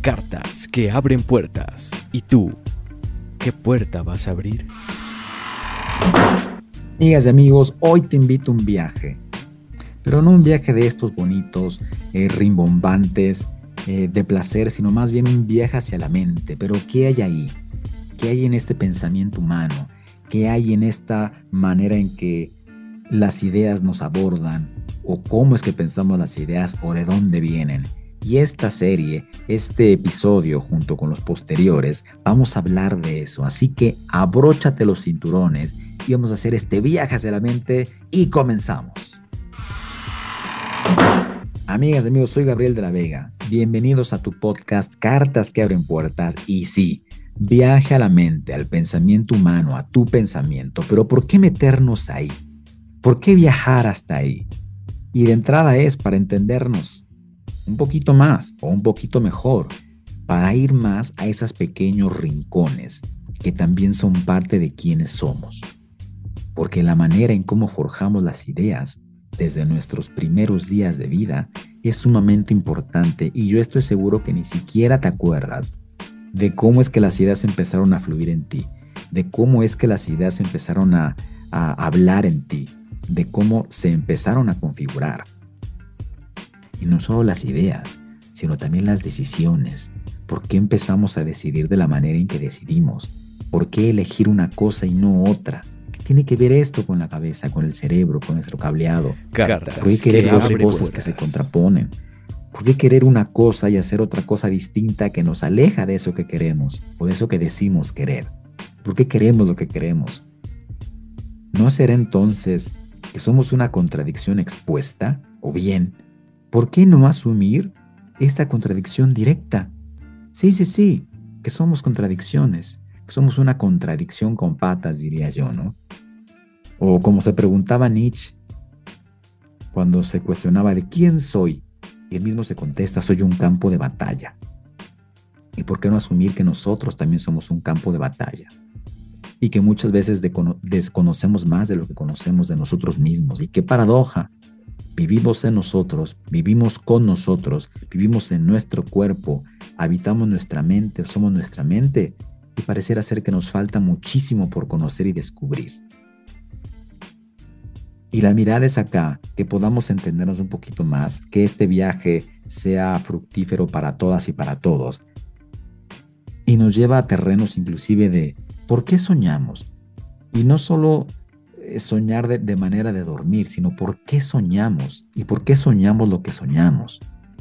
Cartas que abren puertas. ¿Y tú? ¿Qué puerta vas a abrir? Amigas y amigos, hoy te invito a un viaje. Pero no un viaje de estos bonitos, eh, rimbombantes, eh, de placer, sino más bien un viaje hacia la mente. Pero ¿qué hay ahí? ¿Qué hay en este pensamiento humano? ¿Qué hay en esta manera en que las ideas nos abordan? ¿O cómo es que pensamos las ideas o de dónde vienen? Y esta serie, este episodio junto con los posteriores, vamos a hablar de eso. Así que abróchate los cinturones y vamos a hacer este viaje hacia la mente y comenzamos. Amigas amigos, soy Gabriel de la Vega. Bienvenidos a tu podcast Cartas que abren puertas. Y sí, viaje a la mente, al pensamiento humano, a tu pensamiento. Pero ¿por qué meternos ahí? ¿Por qué viajar hasta ahí? Y de entrada es para entendernos un poquito más o un poquito mejor para ir más a esos pequeños rincones que también son parte de quienes somos. Porque la manera en cómo forjamos las ideas desde nuestros primeros días de vida es sumamente importante y yo estoy seguro que ni siquiera te acuerdas de cómo es que las ideas empezaron a fluir en ti, de cómo es que las ideas empezaron a, a hablar en ti, de cómo se empezaron a configurar. Y no solo las ideas, sino también las decisiones. ¿Por qué empezamos a decidir de la manera en que decidimos? ¿Por qué elegir una cosa y no otra? ¿Qué tiene que ver esto con la cabeza, con el cerebro, con nuestro cableado? ¿Por qué querer dos cosas que se contraponen? ¿Por qué querer una cosa y hacer otra cosa distinta que nos aleja de eso que queremos o de eso que decimos querer? ¿Por qué queremos lo que queremos? ¿No será entonces que somos una contradicción expuesta? ¿O bien ¿Por qué no asumir esta contradicción directa? Sí, sí, sí, que somos contradicciones, que somos una contradicción con patas, diría yo, ¿no? O como se preguntaba Nietzsche cuando se cuestionaba de quién soy, y él mismo se contesta, soy un campo de batalla. ¿Y por qué no asumir que nosotros también somos un campo de batalla? Y que muchas veces desconocemos más de lo que conocemos de nosotros mismos. Y qué paradoja vivimos en nosotros, vivimos con nosotros, vivimos en nuestro cuerpo, habitamos nuestra mente, somos nuestra mente, y pareciera ser que nos falta muchísimo por conocer y descubrir. Y la mirada es acá, que podamos entendernos un poquito más, que este viaje sea fructífero para todas y para todos. Y nos lleva a terrenos inclusive de por qué soñamos. Y no solo soñar de, manera de dormir, sino por qué soñamos y por qué soñamos lo que soñamos.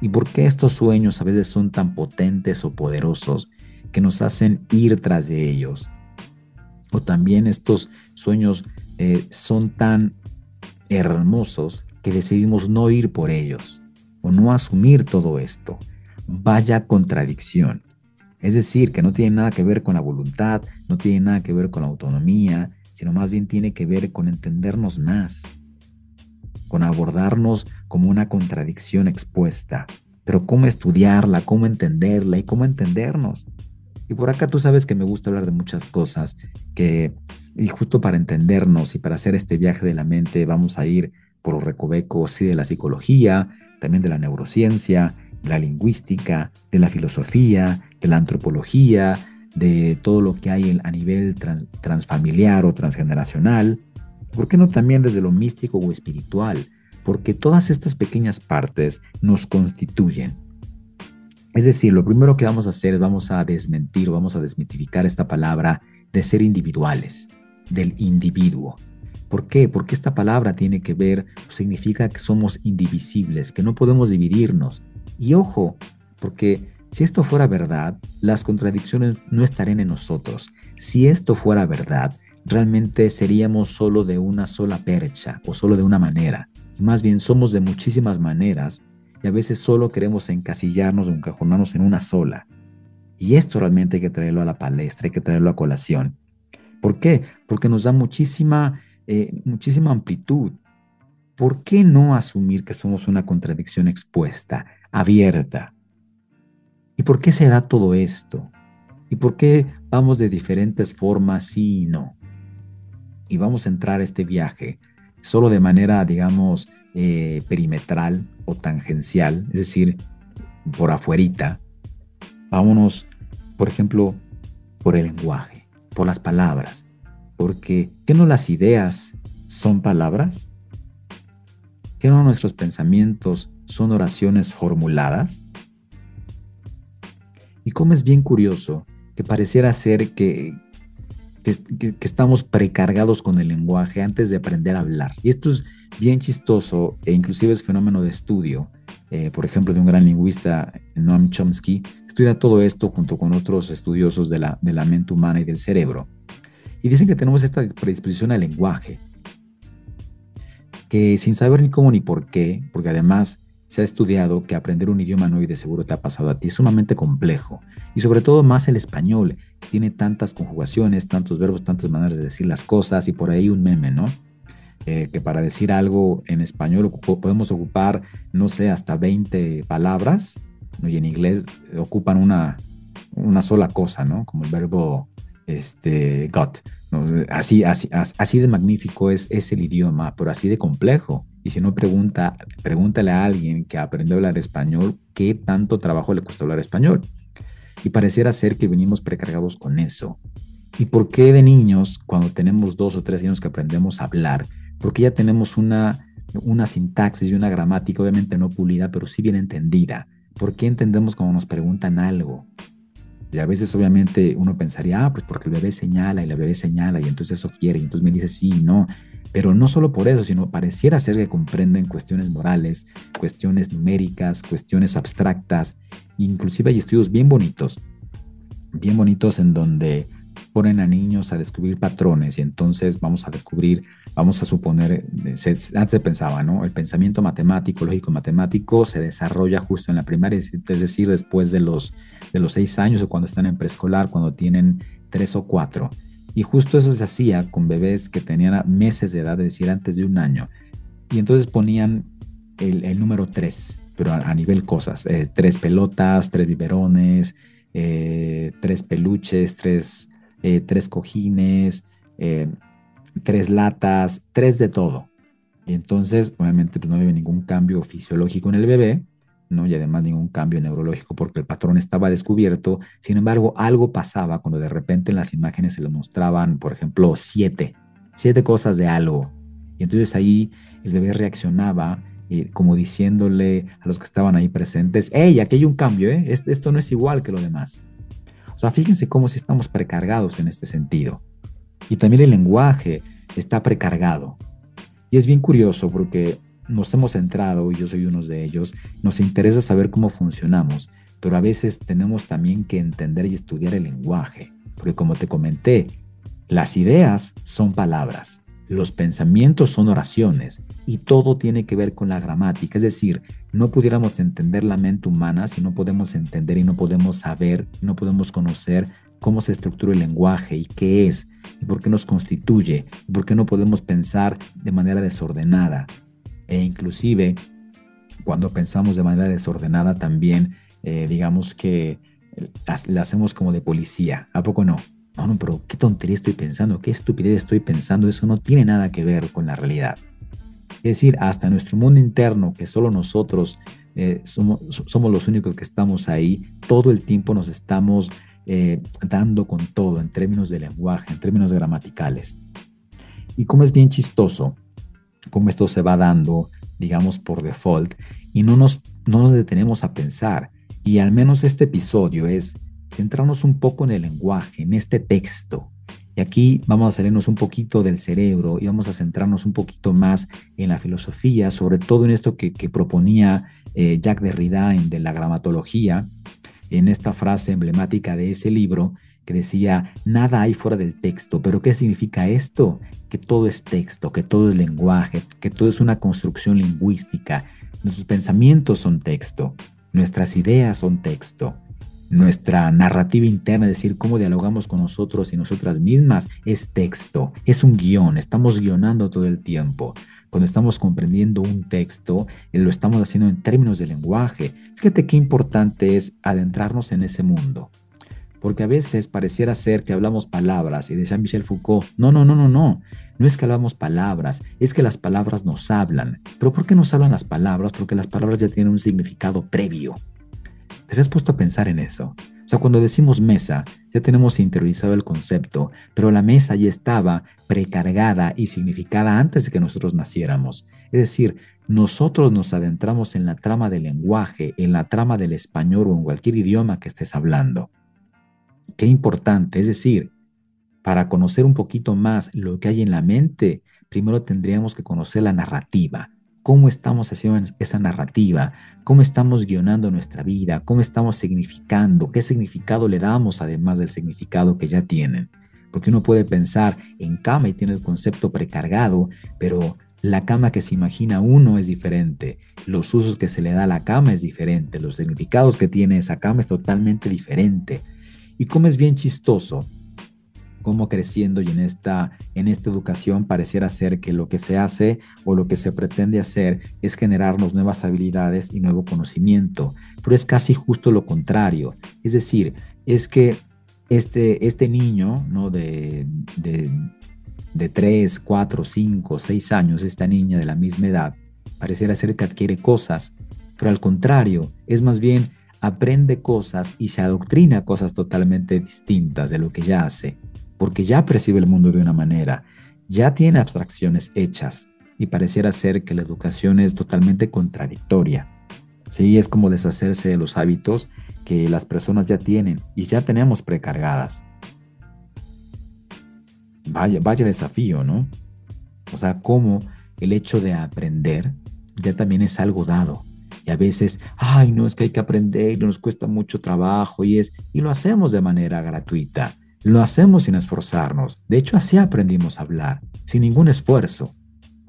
Y por qué estos sueños a veces son tan potentes o poderosos que nos hacen ir tras de ellos. O también estos sueños eh, son tan hermosos que decidimos no ir por ellos o no asumir todo esto. Vaya contradicción. Es decir, que no tiene nada que ver con la voluntad, no tiene nada que ver con la autonomía, sino más bien tiene que ver con entendernos más, con abordarnos como una contradicción expuesta, pero cómo estudiarla, cómo entenderla y cómo entendernos. Y por acá tú sabes que me gusta hablar de muchas cosas, que y justo para entendernos y para hacer este viaje de la mente vamos a ir por los recovecos sí, de la psicología, también de la neurociencia, de la lingüística, de la filosofía, de la antropología, de todo lo que hay a nivel transfamiliar o transgeneracional, ¿por qué no también desde lo místico o espiritual? Porque todas estas pequeñas partes nos constituyen. Es decir, lo primero que vamos a hacer es vamos a desmentir, vamos a desmitificar esta palabra de ser individuales, del individuo. ¿Por qué? Porque esta palabra tiene que ver, significa que somos indivisibles, que no podemos dividirnos. Y ojo, porque si esto fuera verdad, las contradicciones no estarían en nosotros. Si esto fuera verdad, realmente seríamos solo de una sola percha o solo de una manera. Y más bien somos de muchísimas maneras y a veces solo queremos encasillarnos o encajonarnos en una sola. Y esto realmente hay que traerlo a la palestra, hay que traerlo a colación. ¿Por qué? Porque nos da muchísima, eh, muchísima amplitud. ¿Por qué no asumir que somos una contradicción expuesta, abierta? ¿Y por qué se da todo esto? ¿Y por qué vamos de diferentes formas sí y no? Y vamos a entrar a este viaje solo de manera, digamos, eh, perimetral o tangencial, es decir, por afuerita. Vámonos, por ejemplo, por el lenguaje, por las palabras, porque ¿qué no las ideas son palabras? ¿Qué no nuestros pensamientos son oraciones formuladas? Y como es bien curioso que pareciera ser que, que, estamos precargados con el lenguaje antes de aprender a hablar. Y esto es bien chistoso e inclusive es fenómeno de estudio, eh, por ejemplo, de un gran lingüista, Noam Chomsky, estudia todo esto junto con otros estudiosos de la, de la mente humana y del cerebro. Y dicen que tenemos esta predisposición al lenguaje, que sin saber ni cómo ni por qué, porque además se ha estudiado que aprender un idioma nuevo y de seguro te ha pasado a ti es sumamente complejo. Y sobre todo más el español, que tiene tantas conjugaciones, tantos verbos, tantas maneras de decir las cosas y por ahí un meme, ¿no? Eh, que para decir algo en español podemos ocupar, no sé, hasta 20 palabras, ¿no? y en inglés ocupan una, una sola cosa, ¿no? Como el verbo este, got. Así, así, así de magnífico es, es el idioma, pero así de complejo. Y si no pregunta, pregúntale a alguien que aprendió a hablar español qué tanto trabajo le costó hablar español. Y pareciera ser que venimos precargados con eso. ¿Y por qué de niños, cuando tenemos dos o tres años que aprendemos a hablar, porque ya tenemos una, una sintaxis y una gramática, obviamente no pulida, pero sí bien entendida? ¿Por qué entendemos cuando nos preguntan algo? Y a veces obviamente uno pensaría, ah, pues porque el bebé señala y la bebé señala y entonces eso quiere, y entonces me dice sí, no. Pero no solo por eso, sino pareciera ser que comprenden cuestiones morales, cuestiones numéricas, cuestiones abstractas. Inclusive hay estudios bien bonitos, bien bonitos en donde ponen a niños a descubrir patrones y entonces vamos a descubrir, vamos a suponer, antes se pensaba, ¿no? El pensamiento matemático, lógico matemático se desarrolla justo en la primaria, es decir, después de los, de los seis años o cuando están en preescolar, cuando tienen tres o cuatro. Y justo eso se hacía con bebés que tenían meses de edad, es decir, antes de un año. Y entonces ponían el, número 3, pero a, nivel cosas. Eh, tres pelotas, tres biberones, eh, tres peluches, tres, eh, tres cojines, tres latas, tres de todo. Y entonces, obviamente, pues no había ningún cambio fisiológico en el bebé, ¿no? Y además ningún cambio neurológico porque el patrón estaba descubierto. Sin embargo, algo pasaba cuando de repente en las imágenes se le mostraban, por ejemplo, siete, siete cosas de algo. Y entonces ahí el bebé reaccionaba eh, como diciéndole a los que estaban ahí presentes, hey, aquí hay un cambio, ¿eh? esto no es igual que lo demás. O sea, fíjense cómo si estamos precargados en este sentido. Y también el lenguaje está precargado. Y es bien curioso porque nos hemos centrado, y yo soy uno de ellos, nos interesa saber cómo funcionamos, pero a veces tenemos también que entender y estudiar el lenguaje, porque como te comenté, las ideas son palabras, los pensamientos son oraciones y todo tiene que ver con la gramática, es decir, no pudiéramos entender la mente humana si no podemos entender y no podemos saber, no podemos conocer cómo se estructura el lenguaje y qué es, y por qué nos constituye, y por qué no podemos pensar de manera desordenada, e inclusive cuando pensamos de manera desordenada también, eh, digamos que la hacemos como de policía, ¿a poco no? No, no, pero qué tontería estoy pensando, qué estupidez estoy pensando, eso no tiene nada que ver con la realidad. Es decir, hasta nuestro mundo interno, que solo nosotros eh, somos, somos, los únicos que estamos ahí, todo el tiempo nos estamos eh, dando con todo en términos de lenguaje, en términos gramaticales. Y como es bien chistoso, cómo esto se va dando, digamos, por default, y no nos, no nos detenemos a pensar. Y al menos este episodio es centrarnos un poco en el lenguaje, en este texto. Y aquí vamos a salirnos un poquito del cerebro y vamos a centrarnos un poquito más en la filosofía, sobre todo en esto que, proponía eh, Jacques Derrida en de la gramatología, en esta frase emblemática de ese libro, que decía, nada hay fuera del texto. ¿Pero qué significa esto? Que todo es texto, que todo es lenguaje, que todo es una construcción lingüística. Nuestros pensamientos son texto, nuestras ideas son texto. nuestra narrativa interna, es decir, cómo dialogamos con nosotros y nosotras mismas, es texto, es un guion, estamos guionando todo el tiempo. Cuando estamos comprendiendo un texto, eh, lo estamos haciendo en términos de lenguaje. Fíjate qué importante es adentrarnos en ese mundo. Porque a veces pareciera ser que hablamos palabras y decía Michel Foucault, no, no, no, no, no, no es que hablamos palabras, es que las palabras nos hablan. ¿Pero por qué nos hablan las palabras? Porque las palabras ya tienen un significado previo. ¿Te has puesto a pensar en eso? O sea, cuando decimos mesa, ya tenemos interiorizado el concepto, pero la mesa ya estaba precargada y significada antes de que nosotros naciéramos. Es decir, nosotros nos adentramos en la trama del lenguaje, en la trama del español o en cualquier idioma que estés hablando. Qué importante, es decir, para conocer un poquito más lo que hay en la mente, primero tendríamos que conocer la narrativa, cómo estamos haciendo esa narrativa, cómo estamos guionando nuestra vida, cómo estamos significando, qué significado le damos además del significado que ya tienen. Porque uno puede pensar en cama y tiene el concepto precargado, pero la cama que se imagina uno es diferente, los usos que se le da a la cama es diferente, los significados que tiene esa cama es totalmente diferente. Y como es bien chistoso, cómo creciendo y en esta, en esta educación pareciera ser que lo que se hace o lo que se pretende hacer es generarnos nuevas habilidades y nuevo conocimiento, pero es casi justo lo contrario. Es decir, es que este, este niño ¿no? de, de, de 3, 4, 5, 6 años, esta niña de la misma edad, pareciera ser que adquiere cosas, pero al contrario, es más bien aprende cosas y se adoctrina cosas totalmente distintas de lo que ya hace porque ya percibe el mundo de una manera, ya tiene abstracciones hechas y pareciera ser que la educación es totalmente contradictoria. Sí, es como deshacerse de los hábitos que las personas ya tienen y ya tenemos precargadas. Vaya, vaya desafío, ¿no? O sea, como el hecho de aprender ya también es algo dado. Y a veces, ay, no, es que hay que aprender y nos cuesta mucho trabajo y es, y lo hacemos de manera gratuita. Lo hacemos sin esforzarnos. De hecho, así aprendimos a hablar, sin ningún esfuerzo.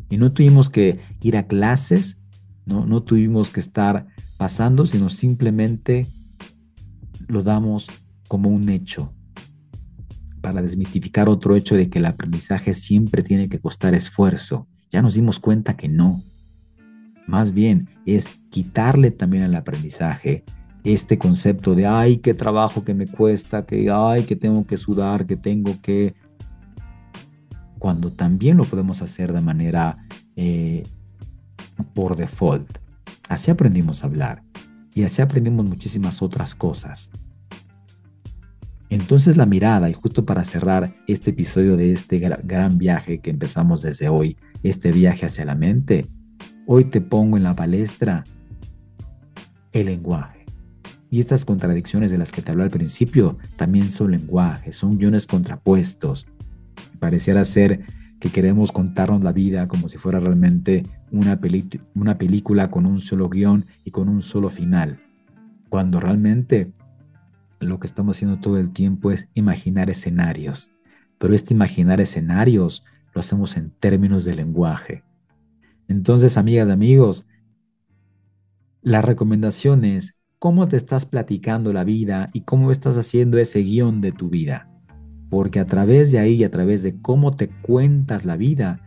Y no tuvimos que ir a clases, no, no tuvimos que estar pasando, sino simplemente lo damos como un hecho para desmitificar otro hecho de que el aprendizaje siempre tiene que costar esfuerzo. Ya nos dimos cuenta que no. Más bien es quitarle también al aprendizaje este concepto de, ay, qué trabajo que me cuesta, que, ay, que tengo que sudar, que tengo que... Cuando también lo podemos hacer de manera eh, por default. Así aprendimos a hablar y así aprendimos muchísimas otras cosas. Entonces la mirada, y justo para cerrar este episodio de este gran viaje que empezamos desde hoy, este viaje hacia la mente, hoy te pongo en la palestra el lenguaje. Y estas contradicciones de las que te hablé al principio también son lenguajes, son guiones contrapuestos. Pareciera ser que queremos contarnos la vida como si fuera realmente una, una película con un solo guion y con un solo final, cuando realmente lo que estamos haciendo todo el tiempo es imaginar escenarios, pero este imaginar escenarios lo hacemos en términos de lenguaje. Entonces, amigas y amigos, la recomendación es cómo te estás platicando la vida y cómo estás haciendo ese guion de tu vida. Porque a través de ahí y a través de cómo te cuentas la vida,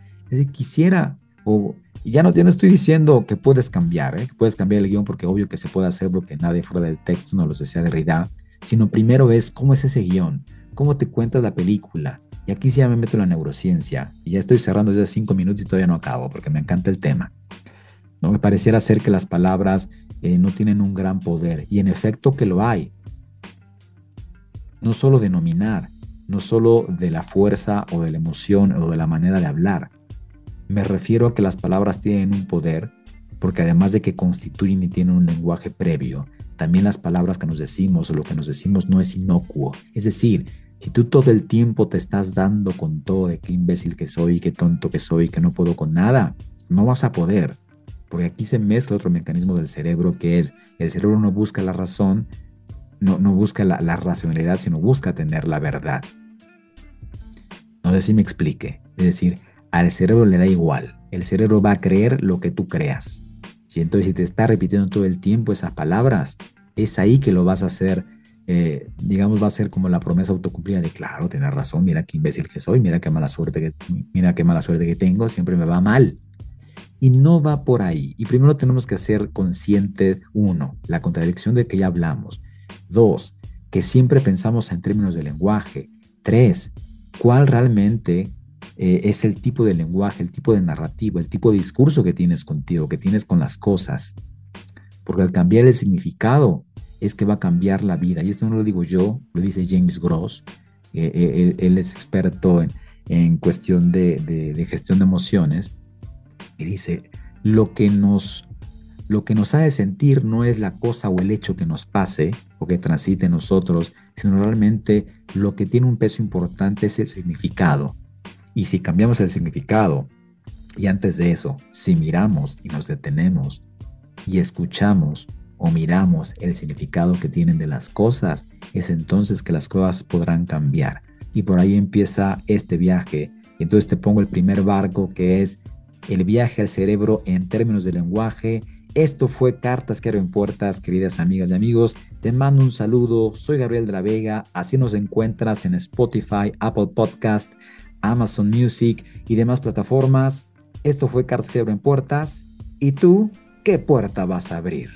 quisiera, o ya no, te estoy diciendo que puedes cambiar, ¿eh? que puedes cambiar el guion porque obvio que se puede hacer porque nadie fuera del texto no lo desea de realidad, sino primero es cómo es ese guion, cómo te cuentas la película. Y aquí sí ya me meto en la neurociencia y ya estoy cerrando desde cinco minutos y todavía no acabo porque me encanta el tema. ¿no? Me pareciera ser que las palabras eh, no tienen un gran poder. Y en efecto que lo hay. No solo de nominar, no solo de la fuerza o de la emoción o de la manera de hablar. Me refiero a que las palabras tienen un poder, porque además de que constituyen y tienen un lenguaje previo, también las palabras que nos decimos o lo que nos decimos no es inocuo. Es decir, si tú todo el tiempo te estás dando con todo de qué imbécil que soy, qué tonto que soy, que no puedo con nada, no vas a poder porque aquí se mezcla otro mecanismo del cerebro que es, el cerebro no busca la razón, no, no busca la, racionalidad, sino busca tener la verdad. No sé si me explique. Es decir, al cerebro le da igual. El cerebro va a creer lo que tú creas. Y entonces si te está repitiendo todo el tiempo esas palabras, es ahí que lo vas a hacer eh, digamos, va a ser como la promesa autocumplida de, claro, tienes razón, mira qué imbécil que soy, mira qué mala suerte que, mira qué mala suerte que tengo, siempre me va mal. Y no va por ahí. Y primero tenemos que ser conscientes, uno, la contradicción de que ya hablamos. Dos, que siempre pensamos en términos de lenguaje. Tres, cuál realmente eh, es el tipo de lenguaje, el tipo de narrativo, el tipo de discurso que tienes contigo, que tienes con las cosas. Porque al cambiar el significado es que va a cambiar la vida. Y esto no lo digo yo, lo dice James Gross. Eh, eh, él, es experto en, cuestión de, de gestión de emociones y dice, lo que nos lo que nos hace sentir no es la cosa o el hecho que nos pase o que transite en nosotros, sino realmente lo que tiene un peso importante es el significado. Y si cambiamos el significado, y antes de eso, si miramos y nos detenemos y escuchamos o miramos el significado que tienen de las cosas, es entonces que las cosas podrán cambiar. Y por ahí empieza este viaje. Entonces te pongo el primer barco que es el viaje al cerebro en términos de lenguaje. Esto fue Cartas que abren puertas, queridas amigas y amigos. Te mando un saludo, soy Gabriel de la Vega, así nos encuentras en Spotify, Apple Podcast, Amazon Music y demás plataformas. Esto fue Cartas que abren puertas. ¿Y tú qué puerta vas a abrir?